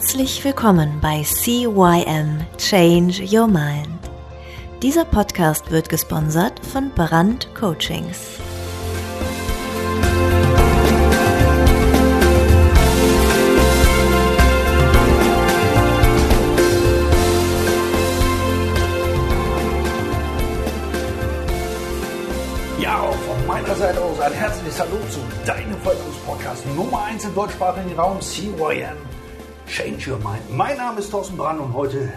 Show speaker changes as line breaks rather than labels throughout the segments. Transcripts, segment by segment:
Herzlich willkommen bei CYM Change Your Mind. Dieser Podcast wird gesponsert von Brand Coachings.
Ja, auch von meiner Seite aus ein herzliches Hallo zu deinem Veränderungspodcast Nummer 1 im deutschsprachigen Raum CYM Change Your Mind. Mein Name ist Thorsten Brand und heute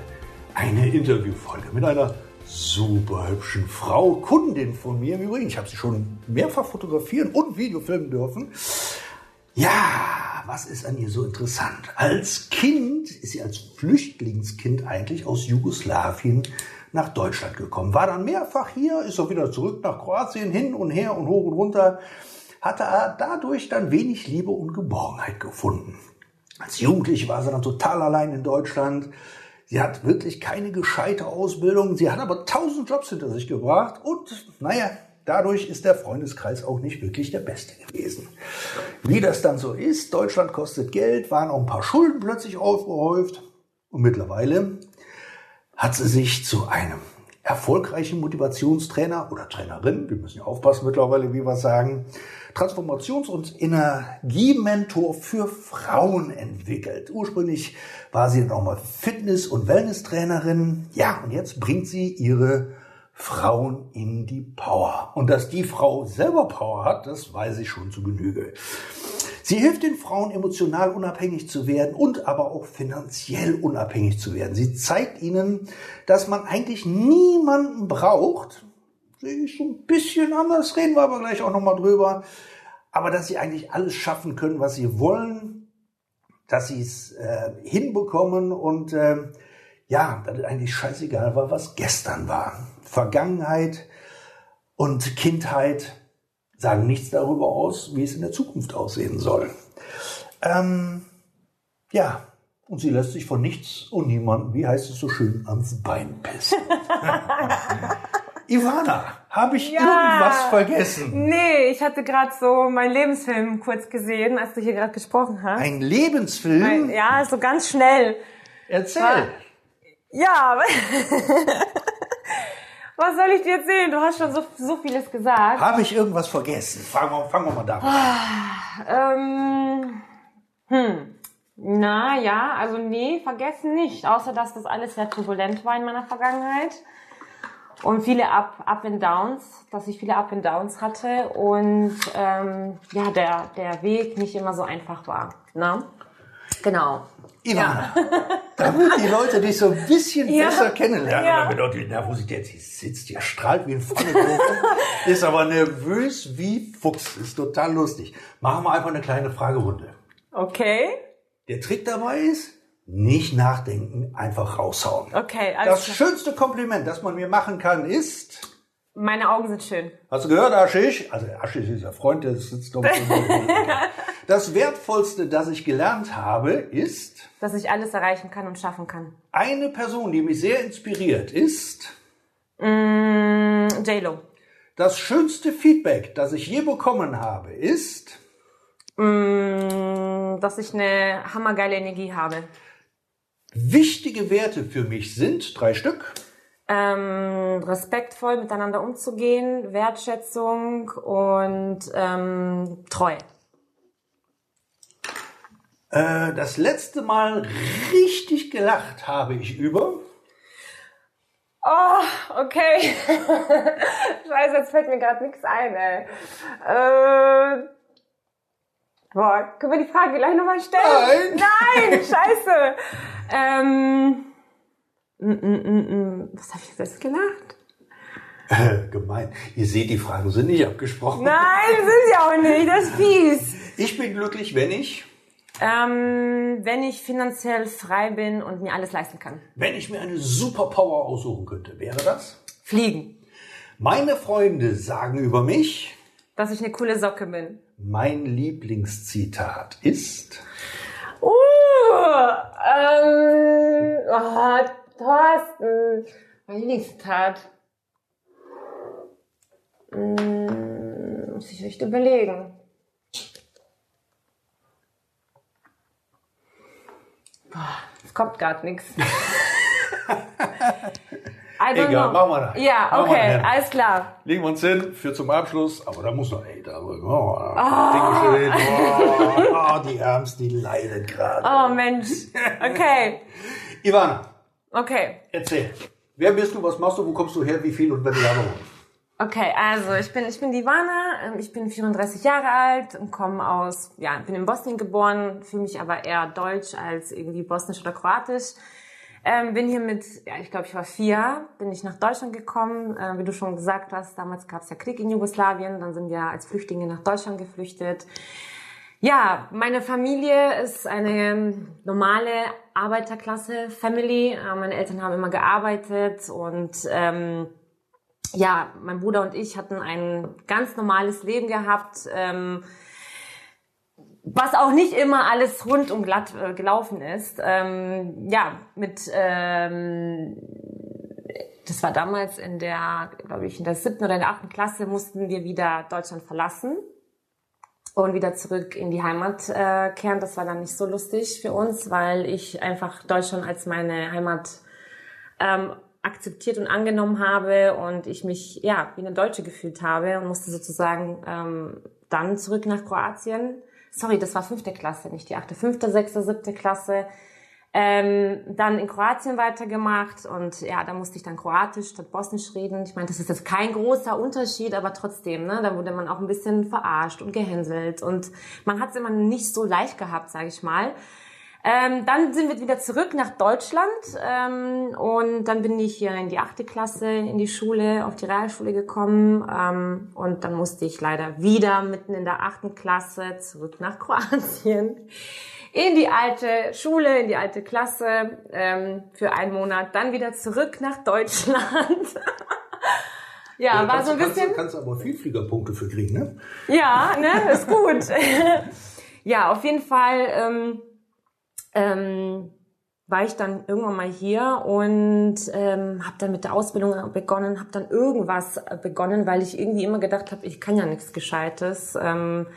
eine Interviewfolge mit einer super hübschen Frau, Kundin von mir im Übrigen. Ich habe sie schon mehrfach fotografieren und Videofilmen dürfen. Ja, was ist an ihr so interessant? Als Kind ist sie als Flüchtlingskind eigentlich aus Jugoslawien nach Deutschland gekommen. War dann mehrfach hier, ist auch wieder zurück nach Kroatien, hin und her und hoch und runter. Hatte dadurch dann wenig Liebe und Geborgenheit gefunden. Als Jugendliche war sie dann total allein in Deutschland. Sie hat wirklich keine gescheite Ausbildung. Sie hat aber tausend Jobs hinter sich gebracht. Und naja, dadurch ist der Freundeskreis auch nicht wirklich der beste gewesen. Wie das dann so ist, Deutschland kostet Geld, waren auch ein paar Schulden plötzlich aufgehäuft. Und mittlerweile hat sie sich zu einem erfolgreichen Motivationstrainer oder Trainerin, wir müssen ja aufpassen mittlerweile, wie wir sagen, Transformations- und Energiementor für Frauen entwickelt. Ursprünglich war sie nochmal Fitness- und Wellness-Trainerin. Ja, und jetzt bringt sie ihre Frauen in die Power. Und dass die Frau selber Power hat, das weiß ich schon zu Genüge. Sie hilft den Frauen emotional unabhängig zu werden und aber auch finanziell unabhängig zu werden. Sie zeigt ihnen, dass man eigentlich niemanden braucht. Sehe ich so ein bisschen anders, reden wir aber gleich auch nochmal drüber. Aber dass sie eigentlich alles schaffen können, was sie wollen, dass sie es äh, hinbekommen und äh, ja, dass es eigentlich scheißegal war, was gestern war. Vergangenheit und Kindheit sagen nichts darüber aus, wie es in der Zukunft aussehen soll. Ähm, ja, und sie lässt sich von nichts und niemandem, wie heißt es so schön, ans Bein pissen. Ivana, habe ich
Ja.
irgendwas vergessen?
Nee, ich hatte gerade so meinen Lebensfilm kurz gesehen, als du hier gerade gesprochen hast.
Ein Lebensfilm?
Mein- ja, so ganz schnell.
Erzähl.
Ja, aber was soll ich dir erzählen? Du hast schon so, so vieles gesagt.
Habe ich irgendwas vergessen? Fangen wir, fangen wir mal damit an.
Ähm, hm. Na ja, also nee, vergessen nicht. Außer dass das alles sehr turbulent war in meiner Vergangenheit. Und viele Up, Up and Downs, dass ich viele Up and Downs hatte und ähm, ja, der, der Weg nicht immer so einfach war. Ne? Genau.
Ivana, damit die Leute dich so ein bisschen
Ja.
besser kennenlernen,
Ja.
damit auch die Nervosität, sie sitzt hier, strahlt wie ein Pfannekuchen, ist aber nervös wie Fuchs, ist total lustig. Machen wir einfach eine kleine Fragerunde.
Okay.
Der Trick dabei ist, nicht nachdenken, einfach raushauen.
Okay, alles
Das
klar.
schönste Kompliment, das man mir machen kann, ist,
Meine Augen sind schön.
Hast du gehört, Aschisch? Also Aschisch ist ja Freund, der sitzt doch Das Wertvollste, das ich gelernt habe, ist,
Dass ich alles erreichen kann und schaffen kann.
eine Person, die mich sehr inspiriert, ist
Mm, J-Lo.
das schönste Feedback, das ich je bekommen habe, ist
Mm, dass ich eine hammergeile Energie habe.
Wichtige Werte für mich sind drei Stück.
Ähm, respektvoll miteinander umzugehen, Wertschätzung und ähm, Treue.
Äh, das letzte Mal richtig gelacht habe ich über
Oh, okay. Scheiße, jetzt fällt mir gerade nichts ein, ey. Äh, boah, können wir die Frage gleich nochmal stellen?
Nein.
Nein, scheiße. Ähm, mm, mm, mm. was habe ich jetzt gelacht?
äh, gemein. Ihr seht, die Fragen sind nicht abgesprochen.
Nein, sind sie auch nicht. Das ist fies.
Ich bin glücklich, wenn ich
Ähm, wenn ich finanziell frei bin und mir alles leisten kann.
wenn ich mir eine Superpower aussuchen könnte, wäre das?
Fliegen.
Meine Freunde sagen über mich,
Dass ich eine coole Socke bin.
mein Lieblingszitat ist
Uh, ähm, oh, Thorsten. Mein Lieblingszitat. Hm, muss ich echt überlegen. Boah. Es kommt gerade nichts.
Also Egal, machen wir das.
Ja, machen okay, alles klar.
Legen wir uns hin für zum Abschluss, aber da muss noch, ey, da, oh, oh. oh, die Ärmst, die leidet gerade.
Oh Mensch, okay.
Ivana.
Okay.
Erzähl. Wer bist du, was machst du, wo kommst du her, wie viel und welche Jahre?
Okay, also ich bin ich bin Ivana, ähm, ich bin 34 Jahre alt und komme aus, ja, bin in Bosnien geboren, fühle mich aber eher deutsch als irgendwie bosnisch oder kroatisch. Ähm, bin hier mit, ja, ich glaube, ich war vier, bin ich nach Deutschland gekommen. Äh, wie du schon gesagt hast, damals gab es ja Krieg in Jugoslawien, dann sind wir als Flüchtlinge nach Deutschland geflüchtet. Ja, meine Familie ist eine normale Arbeiterklasse-Family. Äh, meine Eltern haben immer gearbeitet und ähm, ja, mein Bruder und ich hatten ein ganz normales Leben gehabt. Ähm, was auch nicht immer alles rund und glatt äh, gelaufen ist. Ähm, ja, mit ähm, das war damals in der, glaube ich, in der siebten oder in der achten Klasse mussten wir wieder Deutschland verlassen und wieder zurück in die Heimat äh, kehren. Das war dann nicht so lustig für uns, weil ich einfach Deutschland als meine Heimat ähm, akzeptiert und angenommen habe und ich mich ja wie eine Deutsche gefühlt habe und musste sozusagen ähm, dann zurück nach Kroatien sorry, das war fünfte Klasse, nicht die achte, fünfte, sechste, siebte Klasse. Ähm, dann in Kroatien weitergemacht und ja, da musste ich dann Kroatisch statt Bosnisch reden. Ich meine, das ist jetzt kein großer Unterschied, aber trotzdem, ne, da wurde man auch ein bisschen verarscht und gehänselt und man hat es immer nicht so leicht gehabt, sage ich mal. Ähm, dann sind wir wieder zurück nach Deutschland ähm, und dann bin ich hier in die achte Klasse in die Schule, auf die Realschule gekommen ähm, und dann musste ich leider wieder mitten in der achten Klasse zurück nach Kroatien in die alte Schule, in die alte Klasse ähm, für einen Monat, dann wieder zurück nach Deutschland. ja, ja, war so ein bisschen.
Kannst, kannst aber Vielfliegerpunkte für kriegen, ne?
Ja, ne, ist gut. ja, auf jeden Fall. Ähm, ähm, war ich dann irgendwann mal hier und ähm, habe dann mit der Ausbildung begonnen, habe dann irgendwas begonnen, weil ich irgendwie immer gedacht habe, ich kann ja nichts Gescheites. Ähm,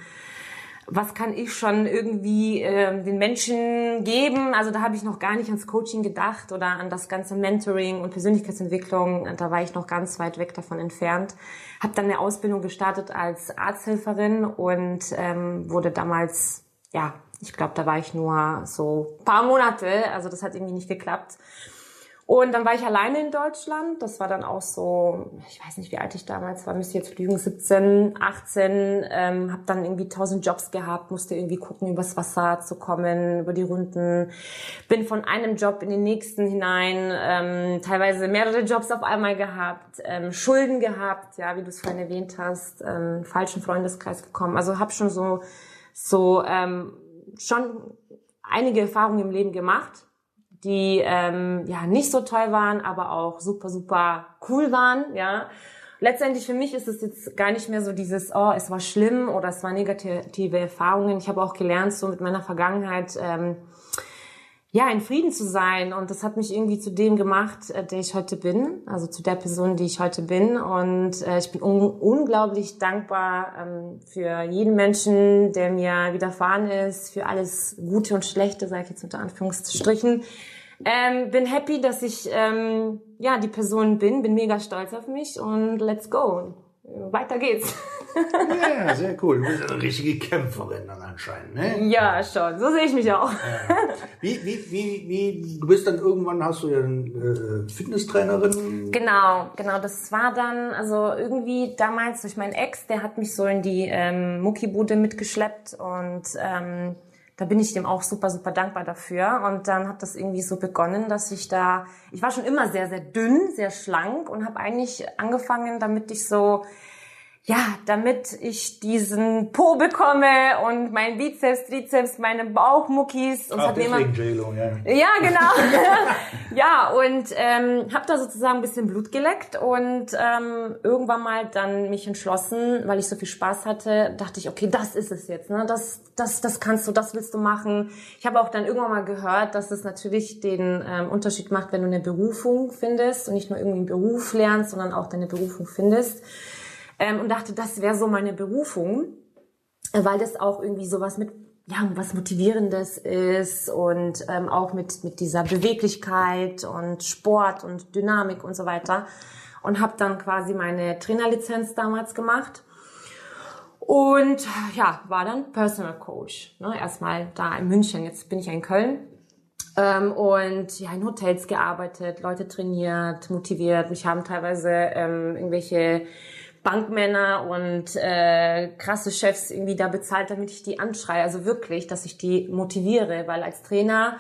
was kann ich schon irgendwie äh, den Menschen geben? Also da habe ich noch gar nicht ans Coaching gedacht oder an das ganze Mentoring und Persönlichkeitsentwicklung. Da war ich noch ganz weit weg davon entfernt. Habe dann eine Ausbildung gestartet als Arzthelferin und ähm, wurde damals ja ich glaube, da war ich nur so paar Monate, also das hat irgendwie nicht geklappt. Und dann war ich alleine in Deutschland. Das war dann auch so, ich weiß nicht, wie alt ich damals war, müsste jetzt lügen, 17, 18. Ähm, habe dann irgendwie tausend Jobs gehabt, musste irgendwie gucken, übers Wasser zu kommen, über die Runden. Bin von einem Job in den nächsten hinein, ähm, teilweise mehrere Jobs auf einmal gehabt, ähm, Schulden gehabt, ja, wie du es vorhin erwähnt hast, ähm, falschen Freundeskreis gekommen. Also habe schon so so ähm, schon einige Erfahrungen im Leben gemacht, die ähm, ja nicht so toll waren, aber auch super, super cool waren, ja. Letztendlich für mich ist es jetzt gar nicht mehr so dieses, oh, es war schlimm oder es waren negative Erfahrungen. Ich habe auch gelernt, so mit meiner Vergangenheit ähm, ja, in Frieden zu sein. Und das hat mich irgendwie zu dem gemacht, äh, der ich heute bin, also zu der Person, die ich heute bin. Und äh, ich bin un unglaublich dankbar ähm, für jeden Menschen, der mir widerfahren ist, für alles Gute und Schlechte, sage ich jetzt unter Anführungsstrichen. Ähm, bin happy, dass ich ähm, ja die Person bin, bin mega stolz auf mich und let's go weiter geht's.
ja, sehr cool. Du bist eine richtige Kämpferin dann anscheinend, ne?
Ja, schon. So sehe ich mich auch. Ja.
Wie, wie, wie, wie, du bist dann irgendwann, hast du ja eine äh, Fitnesstrainerin?
Genau, genau. Das war dann, also irgendwie damals durch meinen Ex, der hat mich so in die ähm, Muckibude mitgeschleppt und ähm, da bin ich dem auch super, super dankbar dafür. Und dann hat das irgendwie so begonnen, dass ich da, ich war schon immer sehr, sehr dünn, sehr schlank und habe eigentlich angefangen, damit ich so ja, damit ich diesen Po bekomme und mein Bizeps, Trizeps, meine Bauchmuckis und
ah, hat J-Lo,
ja. ja, genau. ja, und ähm, habe da sozusagen ein bisschen Blut geleckt und ähm, irgendwann mal dann mich entschlossen, weil ich so viel Spaß hatte, dachte ich, okay, das ist es jetzt, ne? Das, das, das kannst du, das willst du machen. Ich habe auch dann irgendwann mal gehört, dass es natürlich den ähm, Unterschied macht, wenn du eine Berufung findest und nicht nur irgendwie einen Beruf lernst, sondern auch deine Berufung findest ähm, und dachte, das wäre so meine Berufung, äh, weil das auch irgendwie sowas mit ja, was Motivierendes ist und ähm, auch mit, mit dieser Beweglichkeit und Sport und Dynamik und so weiter. Und habe dann quasi meine Trainerlizenz damals gemacht. Und ja, war dann Personal Coach. Ne? Erstmal da in München, jetzt bin ich in Köln. Ähm, und ja, in Hotels gearbeitet, Leute trainiert, motiviert. Mich haben teilweise ähm, irgendwelche Bankmänner und äh, krasse Chefs irgendwie da bezahlt, damit ich die anschreie. Also wirklich, dass ich die motiviere, weil als Trainer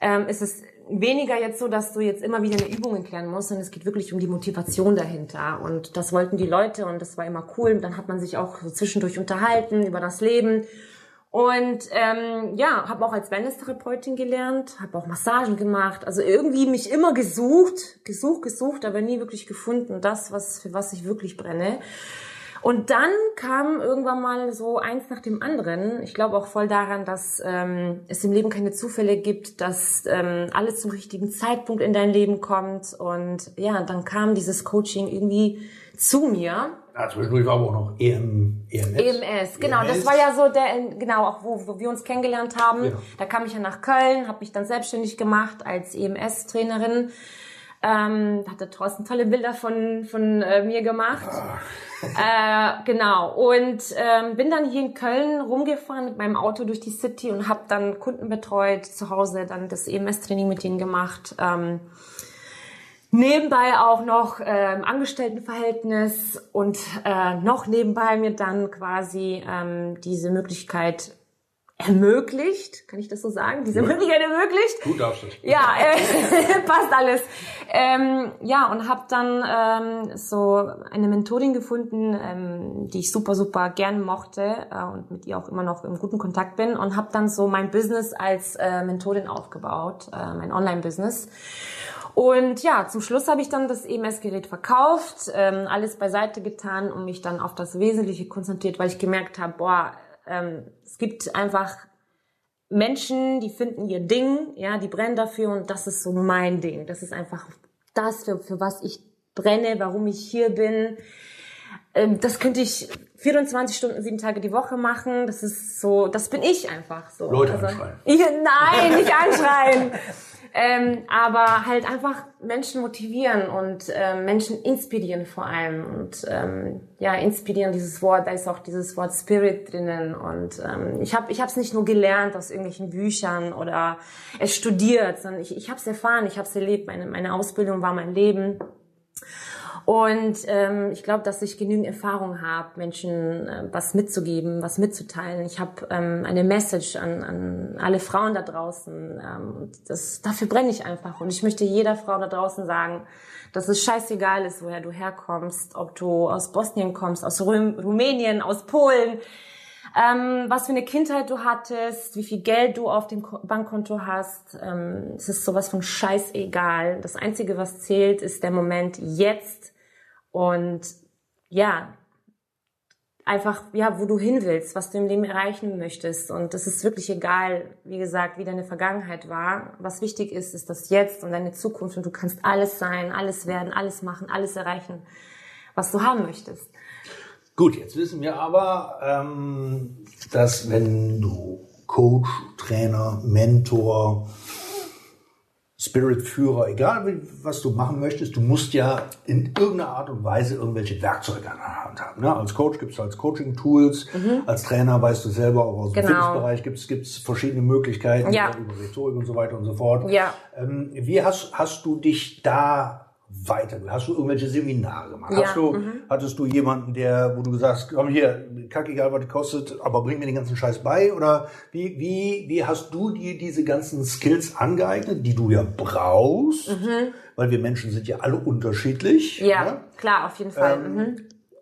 ähm, ist es weniger jetzt so, dass du jetzt immer wieder eine Übung erklären musst, sondern es geht wirklich um die Motivation dahinter. Und das wollten die Leute und das war immer cool. Dann hat man sich auch so zwischendurch unterhalten über das Leben. Und ähm, ja, habe auch als Wellness-Therapeutin gelernt, habe auch Massagen gemacht, also irgendwie mich immer gesucht, gesucht, gesucht, aber nie wirklich gefunden, das, was für was ich wirklich brenne. Und dann kam irgendwann mal so eins nach dem anderen. Ich glaube auch voll daran, dass ähm, es im Leben keine Zufälle gibt, dass ähm, alles zum richtigen Zeitpunkt in dein Leben kommt. Und ja, dann kam dieses Coaching irgendwie zu mir.
Zwischendurch war aber auch noch EM, EMS.
EMS, genau. EMS. Das war ja so der, genau, auch wo, wo wir uns kennengelernt haben. Ja. Da kam ich ja nach Köln, habe mich dann selbstständig gemacht als EMS-Trainerin. Ähm, da hat der Thorsten tolle Bilder von, von äh, mir gemacht. äh, genau. Und ähm, bin dann hier in Köln rumgefahren mit meinem Auto durch die City und habe dann Kunden betreut, zu Hause dann das EMS-Training mit ihnen gemacht. Ähm, nebenbei auch noch ähm, Angestelltenverhältnis und äh, noch nebenbei mir dann quasi ähm, diese Möglichkeit ermöglicht, kann ich das so sagen? Diese Möglichkeit ermöglicht.
Darfst es.
Ja, äh, passt alles. Ähm, ja, und habe dann ähm, so eine Mentorin gefunden, ähm, die ich super, super gern mochte äh, und mit ihr auch immer noch im guten Kontakt bin und habe dann so mein Business als äh, Mentorin aufgebaut, äh, mein Online-Business. Und ja, zum Schluss habe ich dann das EMS-Gerät verkauft, ähm, alles beiseite getan und mich dann auf das Wesentliche konzentriert, weil ich gemerkt habe, boah, ähm, es gibt einfach Menschen, die finden ihr Ding, ja, die brennen dafür und das ist so mein Ding. Das ist einfach das, für, für was ich brenne, warum ich hier bin. Ähm, das könnte ich 24 Stunden, sieben Tage die Woche machen. Das ist so, das bin ich einfach so.
Leute also, anschreien.
Ich, nein, nicht anschreien. Ähm, aber halt einfach Menschen motivieren und ähm, Menschen inspirieren vor allem. Und ähm, ja, inspirieren, dieses Wort, da ist auch dieses Wort Spirit drinnen. Und ähm, ich habe ich es nicht nur gelernt aus irgendwelchen Büchern oder es studiert, sondern ich, ich habe es erfahren, ich habe es erlebt. Meine, meine Ausbildung war mein Leben. Und ähm, ich glaube, dass ich genügend Erfahrung habe, Menschen äh, was mitzugeben, was mitzuteilen. Ich habe ähm, eine Message an, an alle Frauen da draußen. Ähm, das, dafür brenne ich einfach. Und ich möchte jeder Frau da draußen sagen, dass es scheißegal ist, woher du herkommst, ob du aus Bosnien kommst, aus Rüm Rumänien, aus Polen, ähm, was für eine Kindheit du hattest, wie viel Geld du auf dem Bankkonto hast. Ähm, es ist sowas von scheißegal. Das Einzige, was zählt, ist der Moment jetzt und ja, einfach, ja, wo du hin willst, was du im Leben erreichen möchtest. Und es ist wirklich egal, wie gesagt, wie deine Vergangenheit war. Was wichtig ist, ist das Jetzt und deine Zukunft. Und du kannst alles sein, alles werden, alles machen, alles erreichen, was du haben möchtest.
Gut, jetzt wissen wir aber, ähm, dass wenn du Coach, Trainer, Mentor, Spirit-Führer, egal was du machen möchtest, du musst ja in irgendeiner Art und Weise irgendwelche Werkzeuge an der Hand haben. Ne? Als Coach gibt es als Coaching-Tools, mhm. als Trainer weißt du selber, auch aus dem genau. Fitnessbereich gibt es verschiedene Möglichkeiten
ja.
über Rhetorik und so weiter und so fort.
Ja.
Ähm, wie hast, hast du dich da weiter? Hast du irgendwelche Seminare gemacht? Ja. Hast du, mhm. Hattest du jemanden, der, wo du sagst, komm hier, kack egal, was kostet, aber bring mir den ganzen Scheiß bei? Oder wie, wie, wie hast du dir diese ganzen Skills angeeignet, die du ja brauchst? Mhm. Weil wir Menschen sind ja alle unterschiedlich.
Ja, ja? Ne? klar, auf jeden Fall. Ähm, mhm.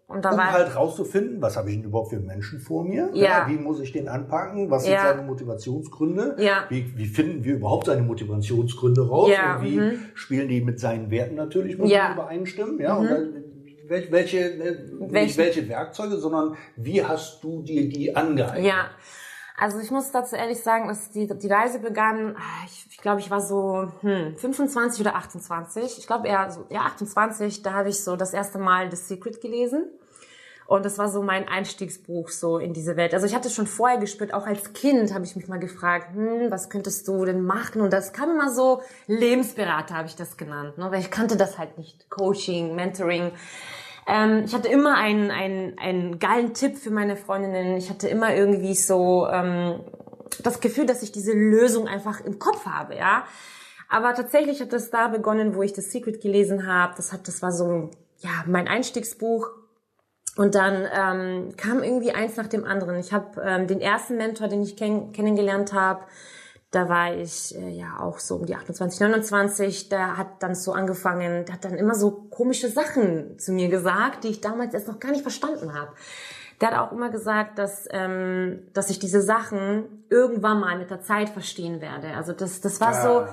Und da um war halt rauszufinden, was habe ich denn überhaupt für Menschen vor mir?
Ja. ja
wie muss ich den anpacken? Was sind
ja.
seine Motivationsgründe?
Ja.
Wie, wie finden wir überhaupt seine Motivationsgründe raus?
Ja.
Und wie
mhm.
spielen die mit seinen Werten natürlich muss
ja.
übereinstimmen? Ja. Mhm. Und dann, welche, welche, äh, nicht welche Werkzeuge, sondern wie hast du dir die angeeignet?
Ja. Also ich muss dazu ehrlich sagen, dass die, die Reise begann, ich, ich glaube, ich war so hm, 25 oder 28. Ich glaube eher so, ja 28, da habe ich so das erste Mal The Secret gelesen. Und das war so mein Einstiegsbuch so in diese Welt. Also ich hatte schon vorher gespürt, auch als Kind habe ich mich mal gefragt, hm, was könntest du denn machen? Und das kam immer so, Lebensberater habe ich das genannt, ne? weil ich kannte das halt nicht. Coaching, Mentoring. Ähm, ich hatte immer einen, einen, einen geilen Tipp für meine Freundinnen. Ich hatte immer irgendwie so ähm, das Gefühl, dass ich diese Lösung einfach im Kopf habe, ja. Aber tatsächlich hat das da begonnen, wo ich das Secret gelesen habe. Das hat, das war so ja mein Einstiegsbuch und dann ähm, kam irgendwie eins nach dem anderen. Ich habe ähm, den ersten Mentor, den ich kenn kennengelernt habe, da war ich äh, ja auch so um die 28, 29. Der hat dann so angefangen, der hat dann immer so komische Sachen zu mir gesagt, die ich damals erst noch gar nicht verstanden habe. Der hat auch immer gesagt, dass, ähm, dass ich diese Sachen irgendwann mal mit der Zeit verstehen werde. Also das, das war so.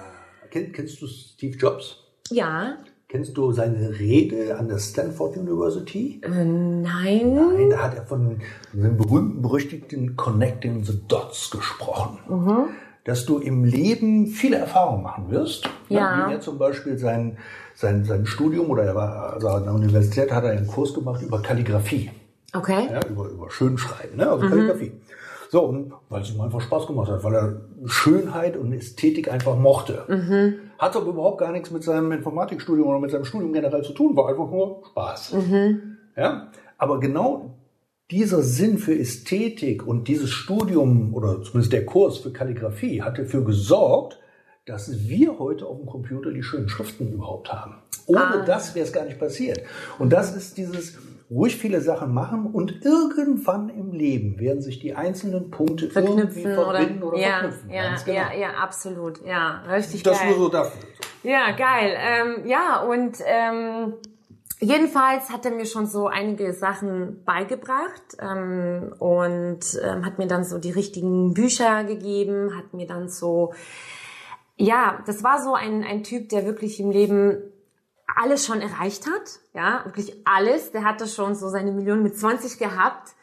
Kenn, kennst du Steve Jobs?
Ja.
Kennst du seine Rede an der Stanford University?
Äh, nein.
Nein, da hat er von dem berühmten, berüchtigten Connecting the Dots gesprochen.
Mhm.
Dass du im Leben viele Erfahrungen machen wirst.
Ja.
Wie er zum Beispiel sein, sein, sein Studium oder er war, also an der Universität hat er einen Kurs gemacht über Kalligrafie.
Okay.
Ja, über, über Schönschreiben, ne? also Kalligrafie. So, und weil es ihm einfach Spaß gemacht hat, weil er Schönheit und Ästhetik einfach mochte. Hat aber überhaupt gar nichts mit seinem Informatikstudium oder mit seinem Studium generell zu tun, war einfach nur Spaß. Ja? Aber genau dieser Sinn für Ästhetik und dieses Studium oder zumindest der Kurs für Kalligrafie hat dafür gesorgt, dass wir heute auf dem Computer die schönen Schriften überhaupt haben. Ohne das wäre es gar nicht passiert. Und das ist dieses ruhig viele Sachen machen und irgendwann im Leben werden sich die einzelnen Punkte irgendwie
Verknüpfen
verbinden oder,
ja,
verknüpfen.
ja,
Ganz genau.
ja, ja, absolut. Ja, richtig
Das
geil.
nur so dafür.
Ja, geil. Ähm, ja, und ähm, jedenfalls hat er mir schon so einige Sachen beigebracht ähm, und ähm, hat mir dann so die richtigen Bücher gegeben, hat mir dann so, ja, das war so ein, ein Typ, der wirklich im Leben alles schon erreicht hat, ja, wirklich alles. Der hatte schon so seine Million mit 20 gehabt.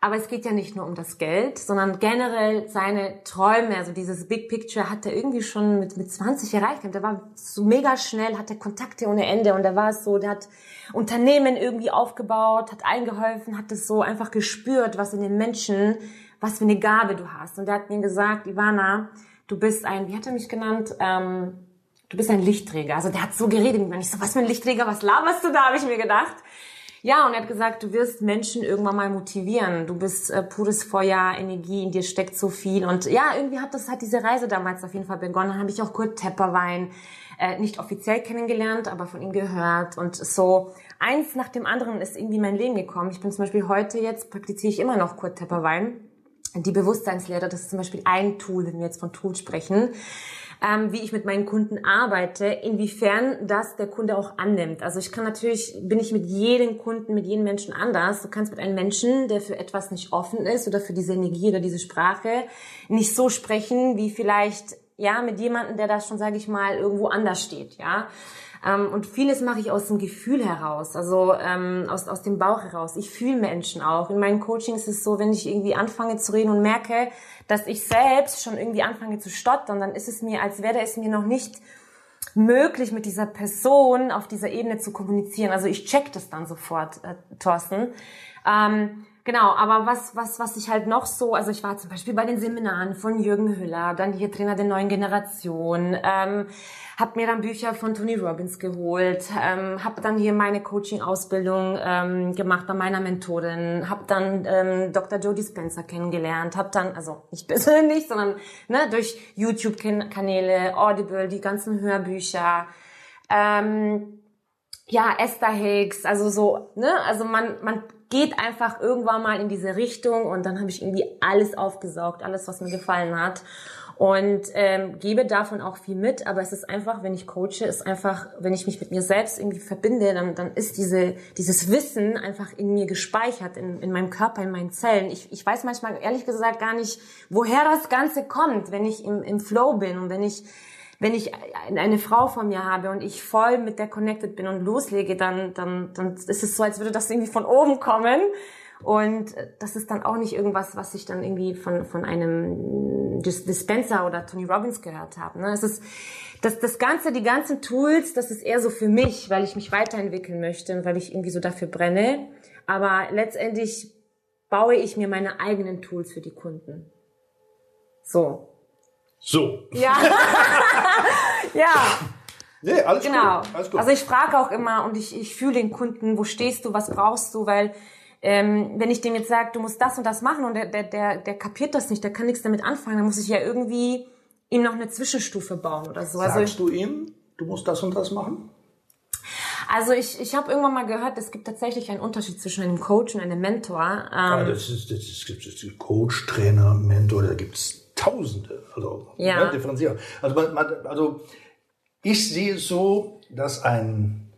Aber es geht ja nicht nur um das Geld, sondern generell seine Träume, also dieses Big Picture hat er irgendwie schon mit, mit 20 erreicht. Der war so mega schnell, hatte Kontakte ohne Ende und der war so, der hat Unternehmen irgendwie aufgebaut, hat eingeholfen, hat es so einfach gespürt, was in den Menschen, was für eine Gabe du hast. Und der hat mir gesagt, Ivana, du bist ein, wie hat er mich genannt, ähm, du bist ein Lichtträger. Also der hat so geredet mit. Ich so, was für ein Lichtträger, was laberst du da, habe ich mir gedacht. Ja, und er hat gesagt, du wirst Menschen irgendwann mal motivieren. Du bist äh, pures Feuer, Energie, in dir steckt so viel. Und ja, irgendwie hat das hat diese Reise damals auf jeden Fall begonnen. Dann habe ich auch Kurt Tepperwein äh, nicht offiziell kennengelernt, aber von ihm gehört. Und so eins nach dem anderen ist irgendwie mein Leben gekommen. Ich bin zum Beispiel heute jetzt, praktiziere ich immer noch Kurt Tepperwein. Die Bewusstseinslehre, das ist zum Beispiel ein Tool, wenn wir jetzt von Tools sprechen ähm, wie ich mit meinen Kunden arbeite, inwiefern das der Kunde auch annimmt. Also ich kann natürlich, bin ich mit jedem Kunden, mit jedem Menschen anders. Du kannst mit einem Menschen, der für etwas nicht offen ist oder für diese Energie oder diese Sprache, nicht so sprechen, wie vielleicht, ja, mit jemandem, der da schon, sage ich mal, irgendwo anders steht, ja. Ähm, und vieles mache ich aus dem Gefühl heraus, also ähm, aus, aus dem Bauch heraus. Ich fühle Menschen auch. In meinen Coachings ist es so, wenn ich irgendwie anfange zu reden und merke, dass ich selbst schon irgendwie anfange zu stottern, dann ist es mir, als wäre es mir noch nicht möglich, mit dieser Person auf dieser Ebene zu kommunizieren. Also ich check das dann sofort, äh, Thorsten. Ähm, Genau, aber was, was, was ich halt noch so, also ich war zum Beispiel bei den Seminaren von Jürgen Hüller, dann hier Trainer der neuen Generation, ähm, habe mir dann Bücher von Tony Robbins geholt, ähm, habe dann hier meine Coaching-Ausbildung ähm, gemacht bei meiner Mentorin, habe dann ähm, Dr. Jodie Spencer kennengelernt, habe dann, also nicht persönlich, sondern ne, durch YouTube-Kanäle, Audible, die ganzen Hörbücher, ähm, ja, Esther Hicks, also so, ne, also man, man geht einfach irgendwann mal in diese Richtung und dann habe ich irgendwie alles aufgesaugt, alles, was mir gefallen hat und ähm, gebe davon auch viel mit, aber es ist einfach, wenn ich coache, ist einfach, wenn ich mich mit mir selbst irgendwie verbinde, dann, dann ist diese, dieses Wissen einfach in mir gespeichert, in, in meinem Körper, in meinen Zellen. Ich, ich weiß manchmal ehrlich gesagt gar nicht, woher das Ganze kommt, wenn ich im, im Flow bin und wenn ich wenn ich eine Frau vor mir habe und ich voll mit der connected bin und loslege, dann, dann, dann ist es so, als würde das irgendwie von oben kommen. Und das ist dann auch nicht irgendwas, was ich dann irgendwie von, von einem Dispenser oder Tony Robbins gehört habe. Ne? Es ist, das, das Ganze, die ganzen Tools, das ist eher so für mich, weil ich mich weiterentwickeln möchte und weil ich irgendwie so dafür brenne. Aber letztendlich baue ich mir meine eigenen Tools für die Kunden. So.
So.
Ja. ja.
Nee, alles
Genau.
gut. Alles gut.
Also ich frage auch immer und ich, ich fühle den Kunden, wo stehst du, was brauchst du, weil ähm, wenn ich dem jetzt sage, du musst das und das machen und der, der, der, der kapiert das nicht, der kann nichts damit anfangen, dann muss ich ja irgendwie ihm noch eine Zwischenstufe bauen oder so. Also ich,
Sagst du ihm, du musst das und das machen?
also ich, ich habe irgendwann mal gehört, es gibt tatsächlich einen Unterschied zwischen einem Coach und einem Mentor. Ähm,
Ja, das ist, das ist, das ist Coach, Trainer, Mentor, da gibt's Tausende. Also,
Ja.
ne, differenziert. Also, man, man, also, ich sehe es so, dass ein,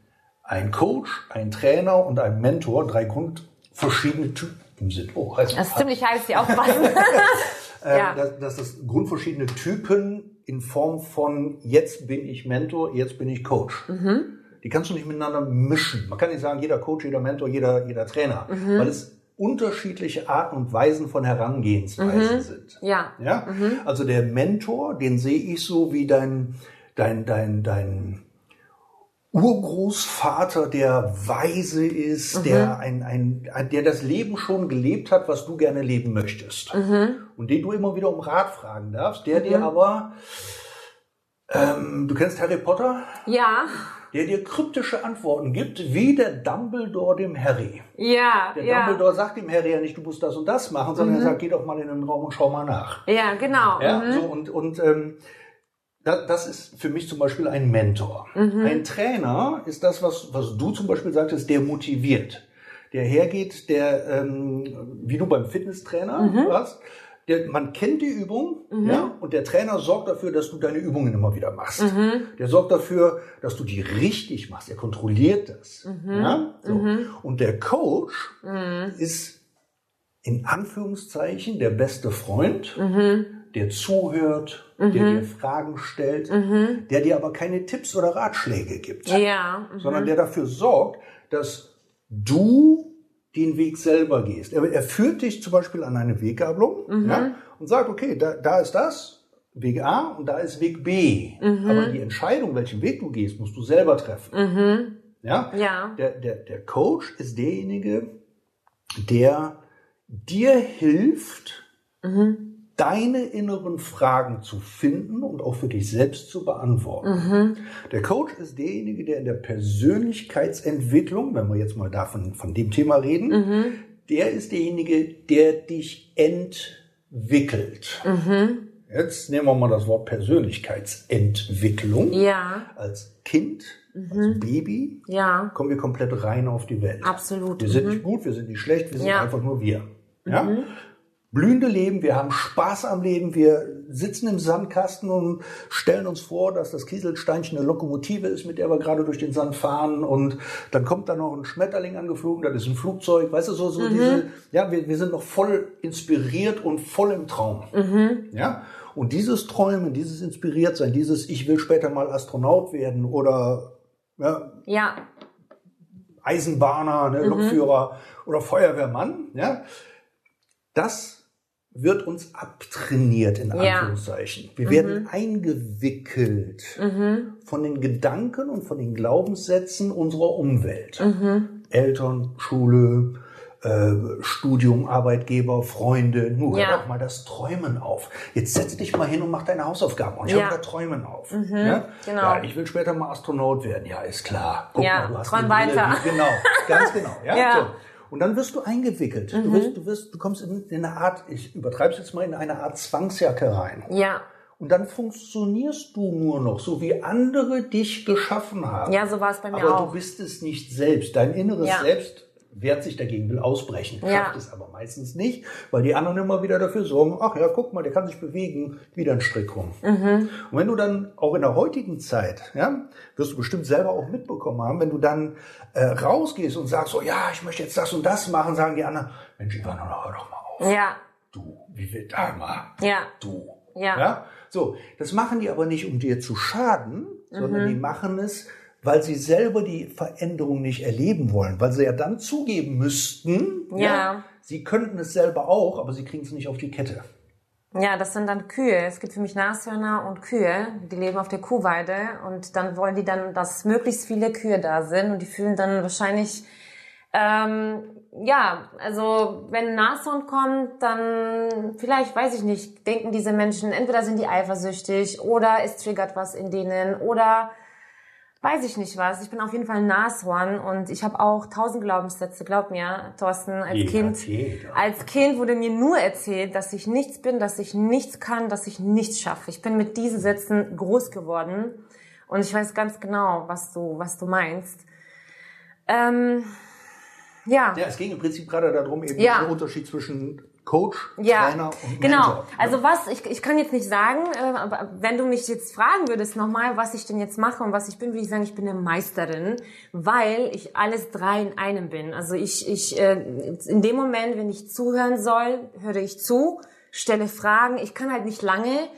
ein Coach, ein Trainer und ein Mentor drei Grund verschiedene Typen sind. Oh, heißt
das ist ziemlich heiß, die aufpassen.
ähm,
ja.
dass, dass das grundverschiedene Typen in Form von jetzt bin ich Mentor, jetzt bin ich Coach.
Mhm.
Die kannst du nicht miteinander mischen. Man kann nicht sagen, jeder Coach, jeder Mentor, jeder, jeder Trainer,
Mhm.
weil es unterschiedliche Arten und Weisen von Herangehensweisen sind.
Mhm. ja.
Ja? Also der Mentor, den sehe ich so wie dein, dein, dein, dein Urgroßvater, der weise ist, der ein, ein, ein, der das Leben schon gelebt hat, was du gerne leben möchtest. Und den du immer wieder um Rat fragen darfst, der dir aber, ähm, du kennst Harry Potter,
Ja.
Der dir kryptische Antworten gibt, wie der Dumbledore dem Harry.
Ja.
Der
ja.
Dumbledore sagt dem Harry ja nicht, du musst das und das machen, sondern er sagt, geh doch mal in den Raum und schau mal nach.
Ja, genau.
Ja,
Mhm.
so und, und ähm, das, das ist für mich zum Beispiel ein Mentor.
Mhm.
Ein Trainer ist das, was, was du zum Beispiel sagtest, der motiviert. Der hergeht, der, ähm, wie du beim Fitnesstrainer
Mhm.
warst, der, man kennt die Übung, ja, und der Trainer sorgt dafür, dass du deine Übungen immer wieder machst.
Mhm.
Der sorgt dafür, dass du die richtig machst. Er kontrolliert das.
Mhm.
Ja? So. Und der Coach ist in Anführungszeichen der beste Freund,
Mhm.
der zuhört, der dir Fragen stellt, der dir aber keine Tipps oder Ratschläge gibt,
Ja. mhm.
sondern der dafür sorgt, dass du den Weg selber gehst. Er, er führt dich zum Beispiel an eine Weggabelung ja, und sagt, okay, da, da ist das, Weg A und da ist Weg B. Aber die Entscheidung, welchen Weg du gehst, musst du selber treffen. Ja?
Ja.
Der, der, der Coach ist derjenige, der dir hilft, deine inneren Fragen zu finden und auch für dich selbst zu beantworten. Der Coach ist derjenige, der in der Persönlichkeitsentwicklung, wenn wir jetzt mal davon von dem Thema reden, der ist derjenige, der dich entwickelt. Jetzt nehmen wir mal das Wort Persönlichkeitsentwicklung.
Ja.
Als Kind, als Baby,
Ja.
kommen wir komplett rein auf die Welt.
Absolut.
Wir sind nicht gut, wir sind nicht schlecht, wir sind
Ja. Mhm.
einfach nur wir. Ja? Blühende Leben, wir haben Spaß am Leben, wir sitzen im Sandkasten und stellen uns vor, dass das Kieselsteinchen eine Lokomotive ist, mit der wir gerade durch den Sand fahren und dann kommt da noch ein Schmetterling angeflogen, das ist ein Flugzeug, weißt du, so,
Mhm.
so diese, ja, wir, wir sind noch voll inspiriert und voll im Traum.
Mhm.
Ja? Und dieses Träumen, dieses Inspiriertsein, dieses Ich will später mal Astronaut werden oder ja,
Ja.
Eisenbahner, ne, Lokführer oder Feuerwehrmann, ja, das wird uns abtrainiert, in
Ja.
Anführungszeichen. Wir werden eingewickelt von den Gedanken und von den Glaubenssätzen unserer Umwelt. Eltern, Schule, äh, Studium, Arbeitgeber, Freunde. Nur
Ja.
hör doch mal das Träumen auf. Jetzt setz dich mal hin und mach deine Hausaufgaben und hör
Ja.
mal das Träumen auf. Ja?
genau.
Ja, ich will später mal Astronaut werden. Ja, ist klar. Guck
Ja,
mal, du hast
träum weiter.
Genau, ganz genau. Ja,
Ja.
So. Und dann wirst du eingewickelt. Du, wirst, du, wirst, du kommst in, in eine Art, ich übertreibe es jetzt mal, in eine Art Zwangsjacke rein.
Ja.
Und dann funktionierst du nur noch, so wie andere dich geschaffen haben.
Ja, so war es bei mir
Aber
auch.
du bist es nicht selbst. Dein inneres
Ja.
Selbst wehrt sich dagegen, will ausbrechen.
Ja.
Schafft es aber meistens nicht, weil die anderen immer wieder dafür sorgen, ach ja, guck mal, der kann sich bewegen, wieder ein Strick rum.
Mhm.
Und wenn du dann auch in der heutigen Zeit, ja, wirst du bestimmt selber auch mitbekommen haben, wenn du dann äh, rausgehst und sagst, so ja, ich möchte jetzt das und das machen, sagen die anderen, Mensch, Ivana, hör doch mal auf.
Ja.
Du, wie wird da mal?
Ja.
Du.
Ja.
ja. So, das machen die aber nicht, um dir zu schaden, sondern
Mhm.
die machen es, weil sie selber die Veränderung nicht erleben wollen, weil sie ja dann zugeben müssten,
Ja.
sie könnten es selber auch, aber sie kriegen es nicht auf die Kette.
Ja, das sind dann Kühe. Es gibt für mich Nashörner und Kühe, die leben auf der Kuhweide und dann wollen die dann, dass möglichst viele Kühe da sind und die fühlen dann wahrscheinlich Ähm, ja, also wenn ein Nashorn kommt, dann vielleicht, weiß ich nicht, denken diese Menschen, entweder sind die eifersüchtig oder es triggert was in denen oder weiß ich nicht was. Ich bin auf jeden Fall ein Nashorn und ich habe auch tausend Glaubenssätze. Glaub mir, Thorsten, als
Jeder,
Kind, als Kind wurde mir nur erzählt, dass ich nichts bin, dass ich nichts kann, dass ich nichts schaffe. Ich bin mit diesen Sätzen groß geworden und ich weiß ganz genau, was du, was du meinst. Ähm, ja.
Ja, es ging im Prinzip gerade darum, eben
Ja.
der Unterschied zwischen Coach,
Ja,
Trainer und
genau.
Mentor.
Also was, ich, ich kann jetzt nicht sagen, äh, aber wenn du mich jetzt fragen würdest nochmal, was ich denn jetzt mache und was ich bin, würde ich sagen, ich bin eine Meisterin, weil ich alles drei in einem bin. Also ich, ich äh, in dem Moment, wenn ich zuhören soll, höre ich zu, stelle Fragen. Ich kann halt nicht lange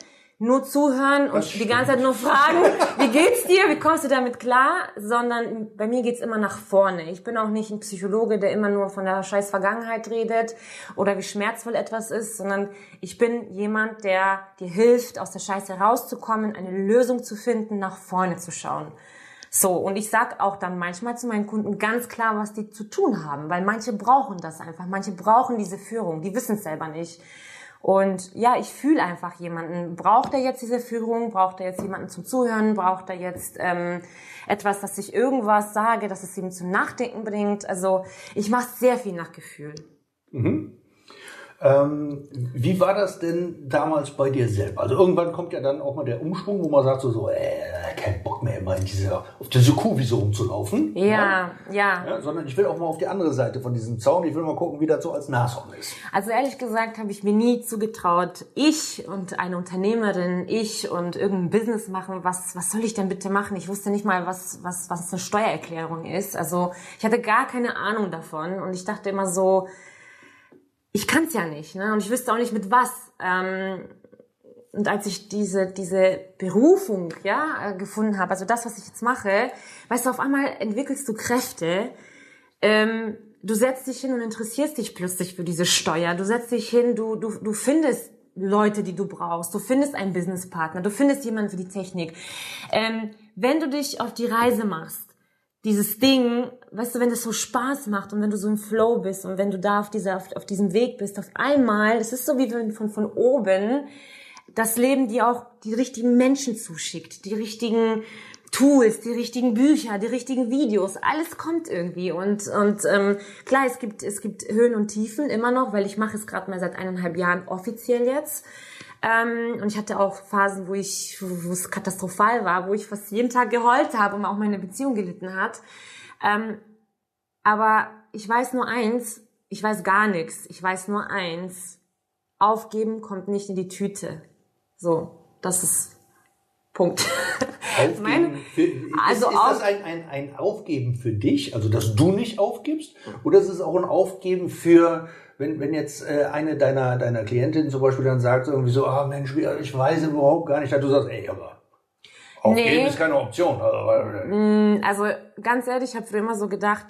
nur zuhören und die ganze Zeit nur fragen, wie geht's dir, wie kommst du damit klar, sondern bei mir geht's immer nach vorne. Ich bin auch nicht ein Psychologe, der immer nur von der scheiß Vergangenheit redet oder wie schmerzvoll etwas ist, sondern ich bin jemand, der dir hilft, aus der Scheiße rauszukommen, eine Lösung zu finden, nach vorne zu schauen. So, und ich sag auch dann manchmal zu meinen Kunden ganz klar, was die zu tun haben, weil manche brauchen das einfach, manche brauchen diese Führung, die wissen es selber nicht. Und ja, ich fühle einfach jemanden. Braucht er jetzt diese Führung? Braucht er jetzt jemanden zum Zuhören? Braucht er jetzt ähm, etwas, dass ich irgendwas sage, dass es ihm zum Nachdenken bringt? Also ich mache sehr viel nach Gefühl.
Ähm, wie war das denn damals bei dir selber? Also irgendwann kommt ja dann auch mal der Umschwung, wo man sagt so, so äh, kein Bock mehr immer in diese, auf diese Kuhwiese rumzulaufen.
Ja, ja.
Ja, sondern ich will auch mal auf die andere Seite von diesem Zaun. Ich will mal gucken, wie das so als Nashorn ist.
Also ehrlich gesagt habe ich mir nie zugetraut, ich und eine Unternehmerin, ich und irgendein Business machen, was, was soll ich denn bitte machen? Ich wusste nicht mal, was, was, was eine Steuererklärung ist. Also ich hatte gar keine Ahnung davon und ich dachte immer so, ich kann es ja nicht, ne? Und ich wüsste auch nicht mit was. Ähm, und als ich diese diese Berufung ja äh, gefunden habe, also das, was ich jetzt mache, weißt du, auf einmal entwickelst du Kräfte. Ähm, du setzt dich hin und interessierst dich plötzlich für diese Steuer. Du setzt dich hin, du du du findest Leute, die du brauchst. Du findest einen Businesspartner. Du findest jemanden für die Technik. Ähm, wenn du dich auf die Reise machst dieses Ding, weißt du, wenn das so Spaß macht und wenn du so im Flow bist und wenn du da auf dieser, auf, auf diesem Weg bist, auf einmal, es ist so wie wenn von, von oben das Leben dir auch die richtigen Menschen zuschickt, die richtigen Tools, die richtigen Bücher, die richtigen Videos, alles kommt irgendwie und und ähm, klar, es gibt es gibt Höhen und Tiefen immer noch, weil ich mache es gerade mal seit eineinhalb Jahren offiziell jetzt ähm, und ich hatte auch Phasen, wo ich, wo es katastrophal war, wo ich fast jeden Tag geheult habe und auch meine Beziehung gelitten hat. Ähm, aber ich weiß nur eins, ich weiß gar nichts. Ich weiß nur eins. Aufgeben kommt nicht in die Tüte. So, das ist Punkt.
Aufgeben
Meine-
für, ist,
also
ist
auf-
das ein, ein, ein Aufgeben für dich, also dass du nicht aufgibst? Oder ist es auch ein Aufgeben für, wenn, wenn jetzt äh, eine deiner, deiner Klientinnen zum Beispiel dann sagt irgendwie so, ah Mensch, ich weiß überhaupt gar nicht, dass du sagst, ey, aber aufgeben
Nee.
ist keine Option. Also, weil-
Also ganz ehrlich, ich habe früher immer so gedacht,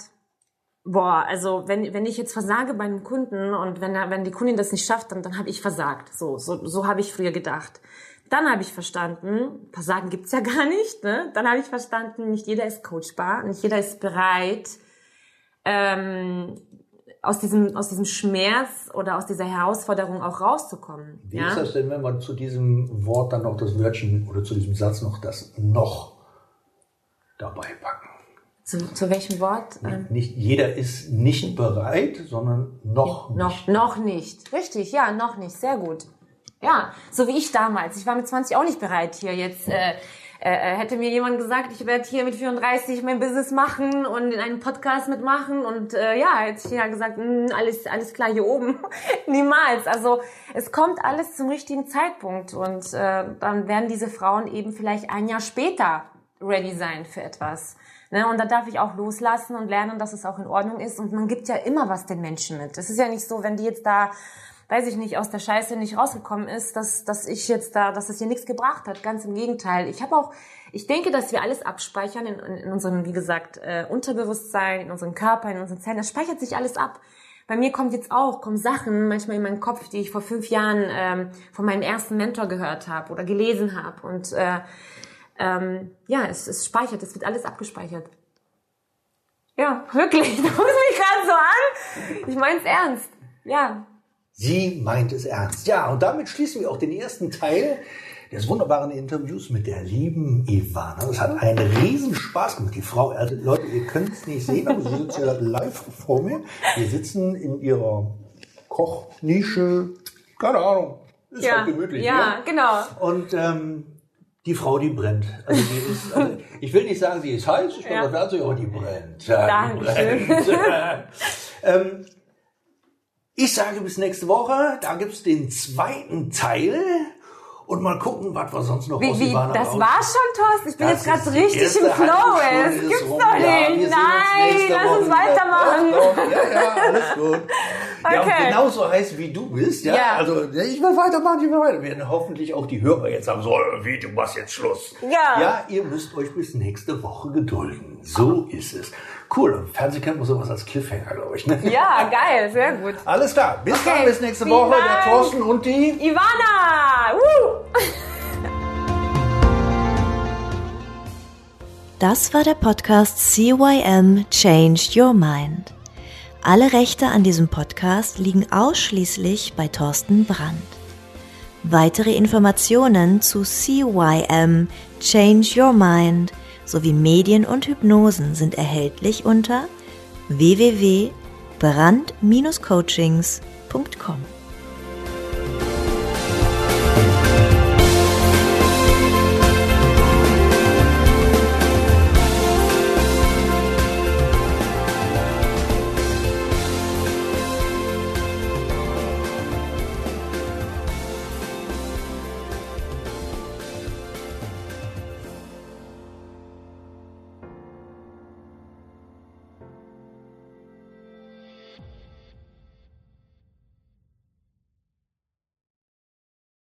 boah, also wenn, wenn ich jetzt versage bei einem Kunden und wenn, er, wenn die Kundin das nicht schafft, dann, dann habe ich versagt. So, so, so habe ich früher gedacht. Dann habe ich verstanden, Versagen gibt's ja gar nicht. Ne? Dann habe ich verstanden, nicht jeder ist coachbar, nicht jeder ist bereit, ähm, aus, diesem, aus diesem Schmerz oder aus dieser Herausforderung auch rauszukommen.
Wie
ja?
ist das denn, wenn man zu diesem Wort dann noch das Wörtchen oder zu diesem Satz noch das noch dabei packen?
Zu, zu welchem Wort? Ähm,
Nicht jeder ist nicht bereit, sondern noch
Noch,
nicht.
noch nicht. Richtig, ja, noch nicht. Sehr gut. Ja, so wie ich damals. Ich war mit 20 auch nicht bereit hier jetzt. Äh, äh, hätte mir jemand gesagt, ich werde hier mit 34 mein Business machen und in einem Podcast mitmachen und äh, ja, hätte ich ja gesagt, "Mm, alles alles klar hier oben. Niemals. Also es kommt alles zum richtigen Zeitpunkt und äh, dann werden diese Frauen eben vielleicht ein Jahr später ready sein für etwas. Ne? Und da darf ich auch loslassen und lernen, dass es auch in Ordnung ist. Und man gibt ja immer was den Menschen mit. Es ist ja nicht so, wenn die jetzt da, weiß ich nicht, aus der Scheiße nicht rausgekommen ist, dass, dass ich jetzt da, dass es hier nichts gebracht hat. Ganz im Gegenteil. Ich habe auch, ich denke, dass wir alles abspeichern in, in, in unserem, wie gesagt, äh, Unterbewusstsein, in unserem Körper, in unseren Zellen. Das speichert sich alles ab. Bei mir kommt jetzt auch, kommen Sachen manchmal in meinen Kopf, die ich vor fünf Jahren ähm, von meinem ersten Mentor gehört habe oder gelesen habe. Und äh, ähm, ja, es, es speichert, es wird alles abgespeichert. Ja, wirklich. Du guckst mich gerade so an. Ich mein's ernst. Ja.
Sie meint es ernst. Ja, und damit schließen wir auch den ersten Teil des wunderbaren Interviews mit der lieben Ivana. Es hat einen riesen Spaß gemacht. Die Frau, also Leute, ihr könnt es nicht sehen, aber sie sitzt ja live vor mir. Wir sitzen in ihrer Kochnische, keine Ahnung, ist
Ja,
halt gemütlich.
ja,
ne?
genau.
Und ähm, die Frau, die brennt. Also die ist, also ich will nicht sagen, sie ist heiß, ich
Ja.
glaube, dazu, aber die brennt. Ja, die brennt. ähm, ich sage bis nächste Woche, da gibt's den zweiten Teil. Und mal gucken, was wir sonst noch
Wie, wie, das
raus-
war schon, Thorsten. Ich bin
Das
jetzt gerade richtig im Flow.
ist
gibt's
rum.
doch
Ja, wir
nicht.
uns
Nein, lass
Woche
uns weitermachen.
Doch, doch. Ja, ja, alles gut. Ja,
Okay.
genauso heiß wie du bist. Ja,
Ja.
also ich will weitermachen, ich will weiter. Werden hoffentlich auch die Hörer jetzt sagen, so, wie, du machst jetzt Schluss.
Ja.
Ja, ihr müsst euch bis nächste Woche gedulden. So ist es. Cool, im Fernsehen kennt man sowas als Cliffhanger, glaube ich. Ne?
Ja, geil, sehr gut.
Alles klar, bis
Okay,
dann, bis nächste
vielen
Woche. Der
Dank.
Thorsten und die...
Ivana! Woo!
Das war der Podcast CYM Change Your Mind. Alle Rechte an diesem Podcast liegen ausschließlich bei Thorsten Brandt. Weitere Informationen zu CYM Change Your Mind sowie Medien und Hypnosen sind erhältlich unter www.brand-coachings.com.